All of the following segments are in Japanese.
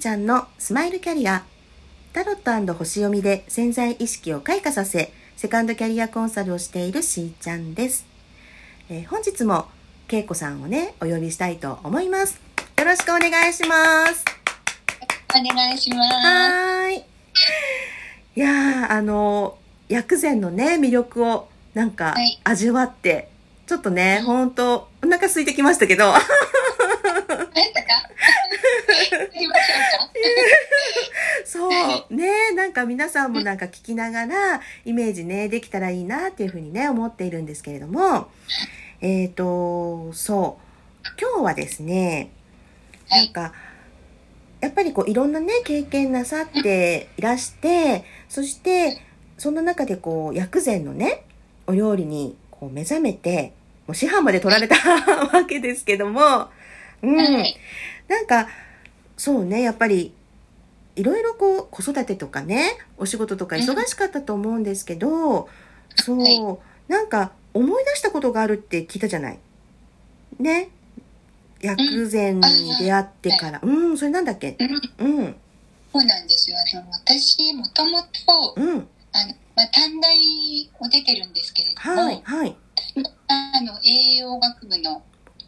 ちゃんのスマイルキャリア。タロット星読みで潜在意識を開花させ、セカンドキャリアコンサルをしているしーちゃんです。えー本日も、けいこさんをね、お呼びしたいと思います。よろしくお願いします。お願いします。はーい。いやー、あの、薬膳のね、魅力をなんかはい味わって、ちょっとね、ほんと、お腹空いてきましたけど、あやったか言いましょうか。そう、ね、なんか皆さんもなんか聞きながら、イメージね、できたらいいなっていうふうにね、思っているんですけれども、えっ、と、そう、今日はですね、はいなんか、やっぱりこういろんなね、経験なさっていらして、そして、そんな中でこう、薬膳のね、お料理にこう目覚めて、もう師範まで取られた わけですけども、うん。はい。なんか、そうね、やっぱり、いろいろこう、子育てとかね、お仕事とか忙しかったと思うんですけど、そう、はいなんか思い出したことがあるって聞いたじゃない。ね。薬膳に出会ってから。うん、それなんだっけ？うん、うん、そうなんですよ。あの、私、もともと、うん、あの、まあ、短大を出てるんですけれども、はい、はい。あの、栄養学部の、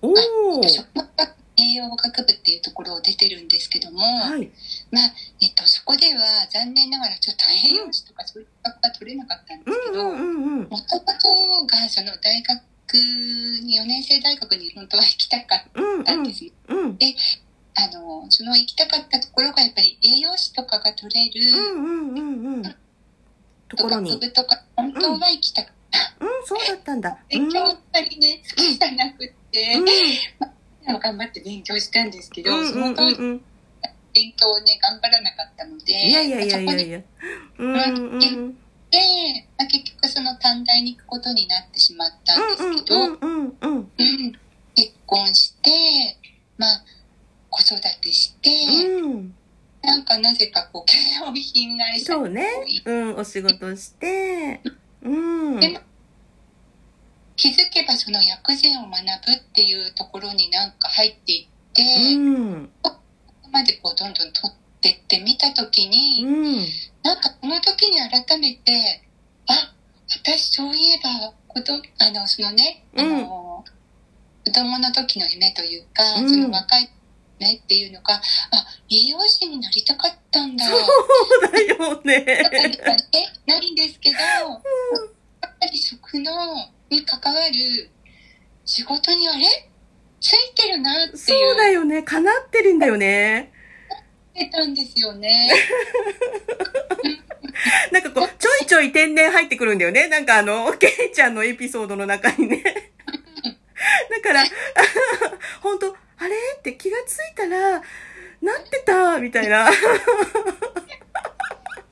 おー、食学栄養学部っていうところを出てるんですけども、はい。まあ、えっと、そこでは残念ながらちょっと栄養士とかそういう学が取れなかったんですけど、うん、うん、うん、うん。もともとがその大学に4年生大学に本当は行きたかっうん、たんですよ。うん、うん、あのその行きたかったところがやっぱり栄養士とかが取れるうん、うん、うん、うん。ところ学に。部とか本当は行きたかった。うん、そうだったんだ。うん、勉強あんまりね好きじゃなくって、うん、でも頑張って勉強したんですけど、うん、うん、その当時うん。勉強をね頑張らなかったのでいやいやいやいやいや。や。うん、うん。で、まあ、結局その短大に行くことになってしまったんですけど、うんうんうんうんうん結婚して、まあ、子育てして、うんなんかなぜかこう、化粧品会社そうねうんお仕事してうんでも気づけばその薬膳を学ぶっていうところになんか入っていって、うん。ここまでこうどんどん取ってってみたときに、うん。なんかその時に改めて、あ、私そういえば、こと、あの、そのね、あの、子供の時の夢というか、うん。その若い夢っていうのが、あ、栄養士になりたかったんだ。そうだよね。え、ないんですけど、やっぱり食の、に関わる仕事にあれ？ついてるなっていう。そうだよね。叶ってるんだよね。てたんですよね。なんかこうちょいちょい天然入ってくるんだよね。なんかあのケイちゃんのエピソードの中にね。だから 本当あれ？って気がついたらなってたみたいな。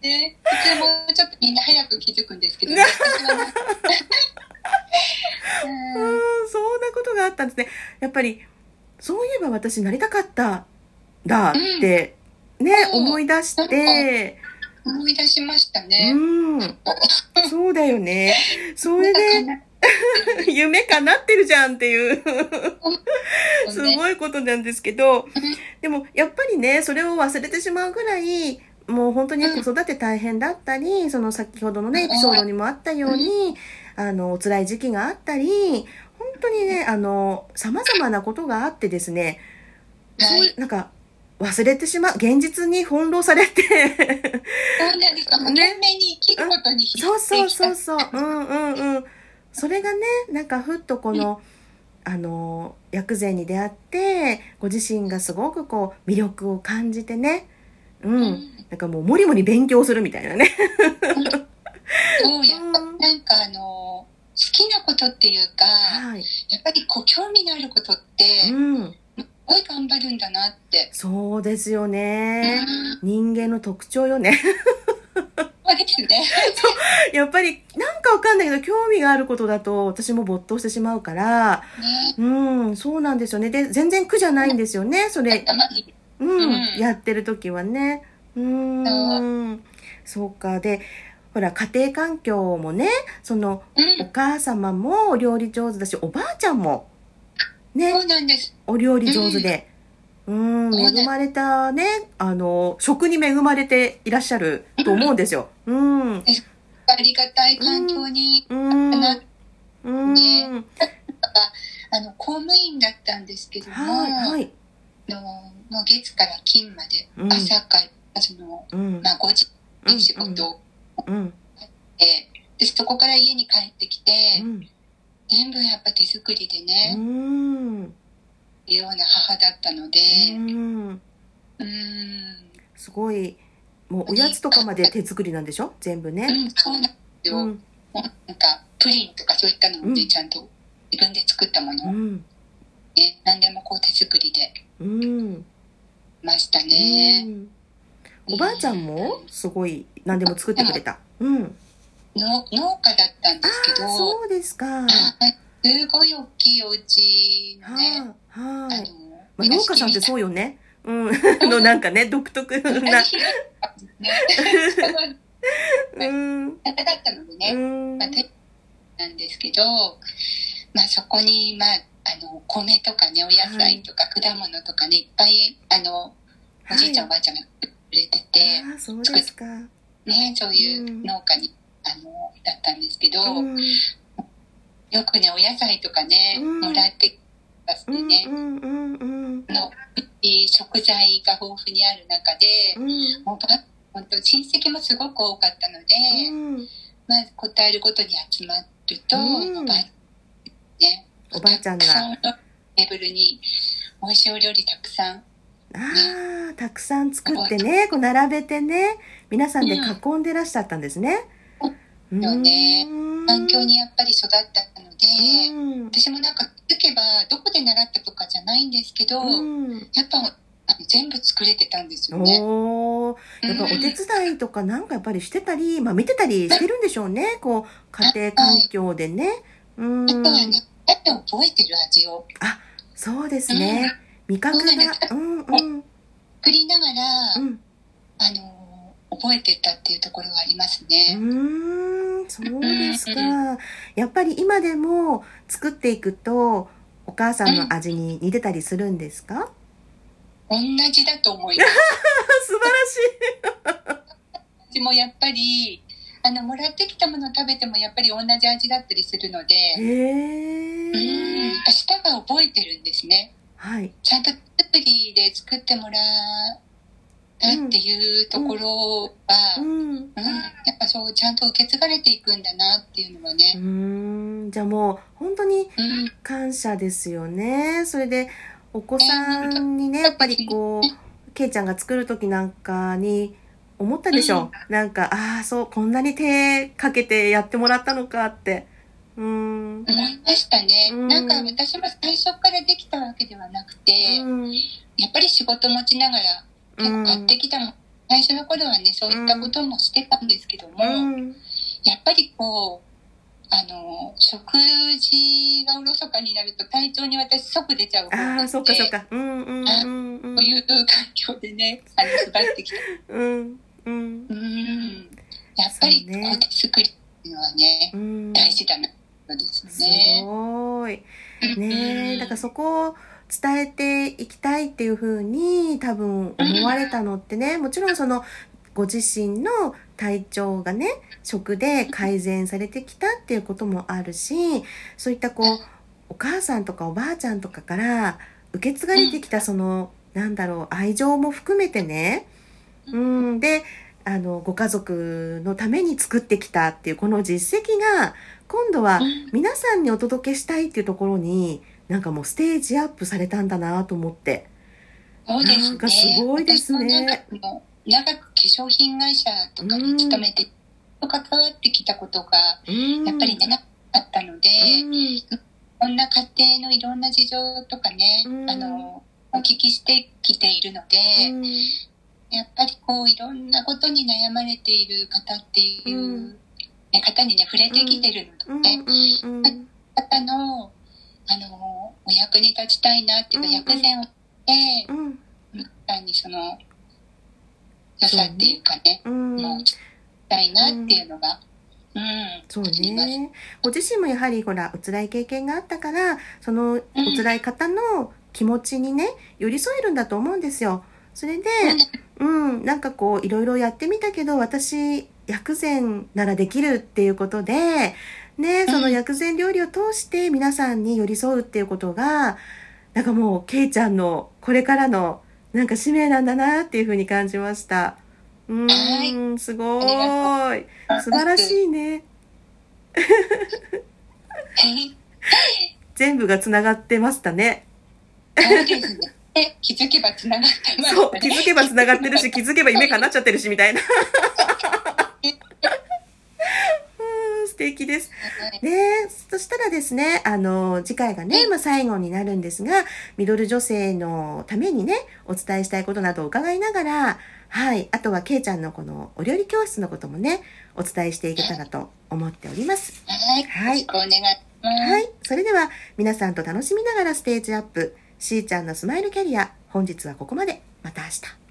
で、普通もうちょっとみんな早く気づくんですけど、ね、私はねううんん、そんなことがあったんですね。やっぱり、そういえば私なりたかったんだって、ね、う。ん思い出して、思い出しましたうね。ん、そうだよね。それで、夢叶ってるじゃんっていう、すい。ごいことなんですけど、でもやっぱりね、それを忘れてしまうぐらい、もう本当に子育て大変だったり、その先ほどのね、エピソードにもあったように、あの、お辛い時期があったり、本当にね、あの、様々なことがあってですね、はい。なんか、忘れてしまう、現実に翻弄されて、そうなんですか。もう懸命に生きることに必そうそうそうそう、うんうんうん。それがね、なんかふっとこの、あの、薬膳に出会って、ご自身がすごくこう、魅力を感じてね、うん。うんなんかもう、もりもり勉強するみたいなね。そう、やっぱうんなんかあの、好きなことっていうか、はい。やっぱりこう興味のあることって、すうん。ごい頑張るんだなって。そうですようね。ん人間の特徴よね。そうですね。やっぱり、なんかわかんないけど、興味があることだと、私も没頭してしまうから、ねうん、そうなんですよね。で、全然苦じゃないんですよね、それ。うん、うんやってる時はね。うーん、そうか。で、ほら、家庭環境もね、その、うんお母様もお料理上手だし、おばあちゃんも、ねそ、うなんです。お料理上手で。うん、恵まれたね、あの、食に恵まれていらっしゃると思うんですよ。うん。ありがたい環境に、うん。なうん。ねあの、公務員だったんですけども、はい、はい。あのもう月から金まで、うん朝から、その、うん。まあ、5時に仕事をうん。で、そこから家に帰ってきて、うん。全部やっぱ手作りでうね、ん。いうような母だったので、うん。すごい、もうおやつとかまで手作りなんでしょ？全部ね。うん、そうなんですよ。うん。なんか、プリンとかそういったのもね、うんちゃんと自分で作ったものうん。何でもこう手作りでうん。ましたうね。ん。おばあちゃんもすごい何でも作ってくれた。うん。の農家だったんですけど、あそうですか。はすごい大きいお家のね、はい。の、まあ、農家さんってうそうよね。うん。の なんかね、独特な。ね、うん。だったのでね、うんまあ、。てなんですけど、まあそこに、まあ、あの、米とかね、お野菜とか果物とかね、いっぱい、あの、おじいちゃんおばあちゃんがくれてて、ああ、そうですか。ね、そういう農家に、あの、だったんですけど、うん。よくね、お野菜とかね、うんもらってね、んうんうんうん。あの、食材が豊富にある中で、うん。もうば、本当親戚もすごく多かったので、うん。まあ、答えることに集まると、うんおばあね、おばあちゃんがテーブルに美味しいお料理たくさん、ああ、たくさん作ってね、こう並べてね、皆さんで囲んでらっしゃったんですね。んよねうん環境にやっぱり育ったので、うん。私もなんか気づけばどこで習ったとかじゃないんですけど、うん。やっぱ全部作れてたんですよね。おーやっぱお手伝いとかなんかやっぱりしてたり、まあ見てたりしてるんでしょうね。こう、家庭環境でね。うんあ。とはね、だって覚えてる味をそうですね。味覚が、うんうん。作りながら、うん。あの覚えてたっていうところがありますうね。ーん、そうですうか。やっぱり今でも作っていくと、お母さんの味に似てたりするんですか、同じだと思います。素晴らしい。味もやっぱりあのもらってきたものを食べてもやっぱり同じ味だったりするので、へうん、え。舌が覚えてるんですね。はい。ちゃんと手作りで作ってもらったっていうところは、ううんん。やっぱそうちゃんと受け継がれていくんだなっていうのはうね。ーん。じゃあもう本当にうん、感謝ですよね。それでお子さんにね、やっぱりこう、けいちゃんが作る時なんかに思ったでしょ？なんか、ああ、そう、こんなに手かけてやってもらったのかって。思いましたね。うんなんか私も最初からできたわけではなくて、うん。やっぱり仕事持ちながら結構買ってきたもん、最初の頃はねそういったこともしてたんですけども、うん。やっぱりこうあの食事がおろそかになると体調に私即出ちゃうああ、そっかそっか。うんうんうんうんこう。いう環境でね あの育ってきたうんうんうんやっぱりこう手作りっていうのはねうん。大事だなそうですすね。ごい。うん。ねえ、だからそこを伝えていきたいっていうふうに多分思われたのってね、もちろんそのご自身の体調がね、食で改善されてきたっていうこともあるし、そういったこう、お母さんとかおばあちゃんとかから受け継がれてきたその、なんだろう、愛情も含めてね、うん、で、あの、ご家族のために作ってきたっていうこの実績が、今度はうん皆さんにお届けしたいっていうところに、なんかもうステージアップされたんだなと思って。そうですね。なんかすごいですね長く化粧品会社とかに勤めて、関わってきたことが、うん。やっぱりね、なあったので、うん。こんな家庭のいろんな事情とかね、うんあの、お聞きしてきているので、うんやっぱりこう、いろんなことに悩まれている方っていう、うんね、方にね、触れてきてるうんので、うんうん。方の、あの、お役に立ちたいなっていうか、うん薬膳をして、うん。皆さんにその、良さっていうかね、うん。もう、したいなっていうのが、うん、そうね。ご自身もやはりほら、お辛い経験があったから、そのお辛い方の気持ちにね、寄り添えるんだと思うんですよ。それで、うん、なんかこう、いろいろやってみたけど、私、薬膳ならできるっていうことで、ね、その薬膳料理を通して皆さんに寄り添うっていうことが、なんかもう、ケイちゃんのこれからの、なんか使命なんだなっていうふうに感じました。うーん、すごーい。素晴らしいね。はい。全部がつながってましたね。気づけば繋がってます、ね。そう、気づけばつながってるし、気づけば夢叶っちゃってるし、みたいな。うん素敵です。ねそしたらですね、あの、次回がね、まあ、最後になるんですが、ミドル女性のためにね、お伝えしたいことなどを伺いながら、はい、あとはケイちゃんのこのお料理教室のこともね、お伝えしていけたらと思っております。はい。はいよろしくお願いします。はい。それでは、皆さんと楽しみながらステージアップ、しーちゃんのスマイルキャリア、本日はここまで。また明日。